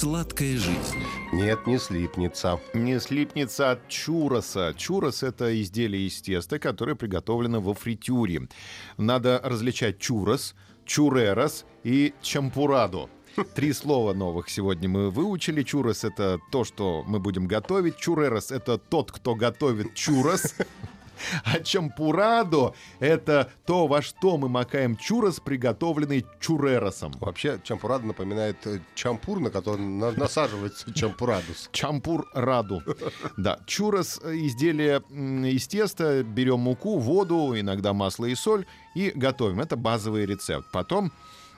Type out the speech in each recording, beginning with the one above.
Сладкая жизнь. Нет, не слипнется. Не слипнется от чуроса. Чурос – это изделие из теста, которое приготовлено во фритюре. Надо различать чурос, чурерос и чампурадо. Три слова новых сегодня мы выучили. Чурос — это то, что мы будем готовить. Чурерос — это тот, кто готовит чурос. А чампурадо — это то, во что мы макаем чурос, приготовленный чуреросом. Вообще, чампурадо напоминает э, чампур, на который на- насаживается чампурадус. Чампур раду. Да, чурос — изделие м, из теста. Берем муку, воду, иногда масло и соль и готовим. Это базовый рецепт. Потом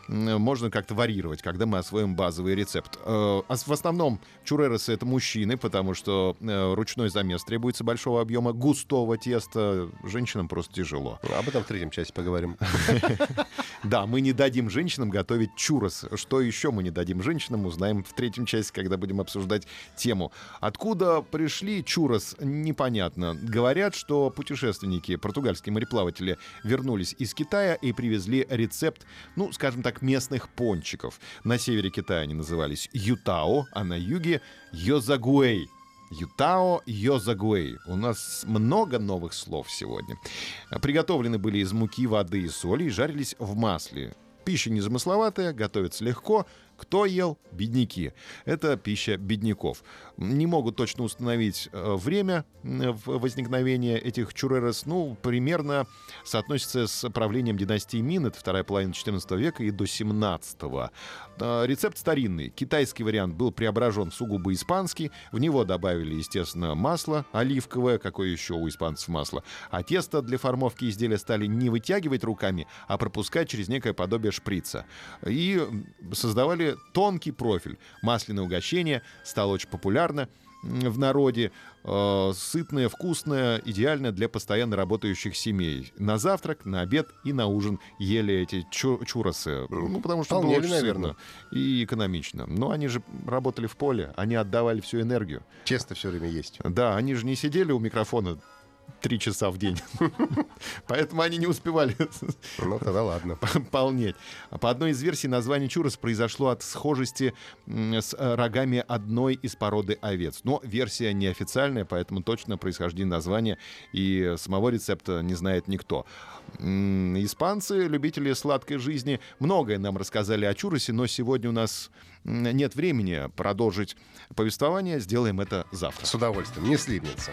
можно как-то варьировать, когда мы освоим базовый рецепт. Э, ос- В основном чуреросы — это мужчины, потому что э, ручной замес требуется большого объема густого теста. Женщинам просто тяжело. Об этом в третьем части поговорим. Да, мы не дадим женщинам готовить чурос. Что еще мы не дадим женщинам, узнаем в третьем части, когда будем обсуждать тему. Откуда пришли чурос, непонятно. Говорят, что путешественники, португальские мореплаватели, вернулись из Китая и привезли рецепт, ну, скажем так, местных пончиков. На севере Китая они назывались ютао, а на юге йозагуэй. Ютао Йозагуэй. У нас много новых слов сегодня. Приготовлены были из муки, воды и соли и жарились в масле. Пища незамысловатая, готовится легко. Кто ел? Бедняки. Это пища бедняков. Не могут точно установить э, время возникновения этих чурерос. Ну, примерно соотносится с правлением династии Мин. Это вторая половина 14 века и до 17 Э, Рецепт старинный. Китайский вариант был преображен в сугубо испанский. В него добавили, естественно, масло оливковое. Какое еще у испанцев масло? А тесто для формовки изделия стали не вытягивать руками, а пропускать через некое подобие шприца. И м, тонкий профиль. Масляное угощение стало очень популярно в народе. Э, Сытное, вкусное, идеально для постоянно работающих семей. На завтрак, на обед и на ужин ели эти чу- чуросы. Ну, потому что Вполне было очень наверное. и экономично. Но они же работали в поле, они отдавали всю энергию. Честно все время есть. Да, они же не сидели у микрофона три часа в день. Поэтому они не успевали Ну, тогда ладно. полнеть. По одной из версий название чурос произошло от схожести с э, рогами одной из породы овец. Но версия неофициальная, поэтому точно происхождение названия и самого рецепта не знает никто. Испанцы, любители сладкой жизни, многое нам рассказали о чуросе, но сегодня у нас нет времени продолжить повествование. Сделаем это завтра. С удовольствием. Не слипнется.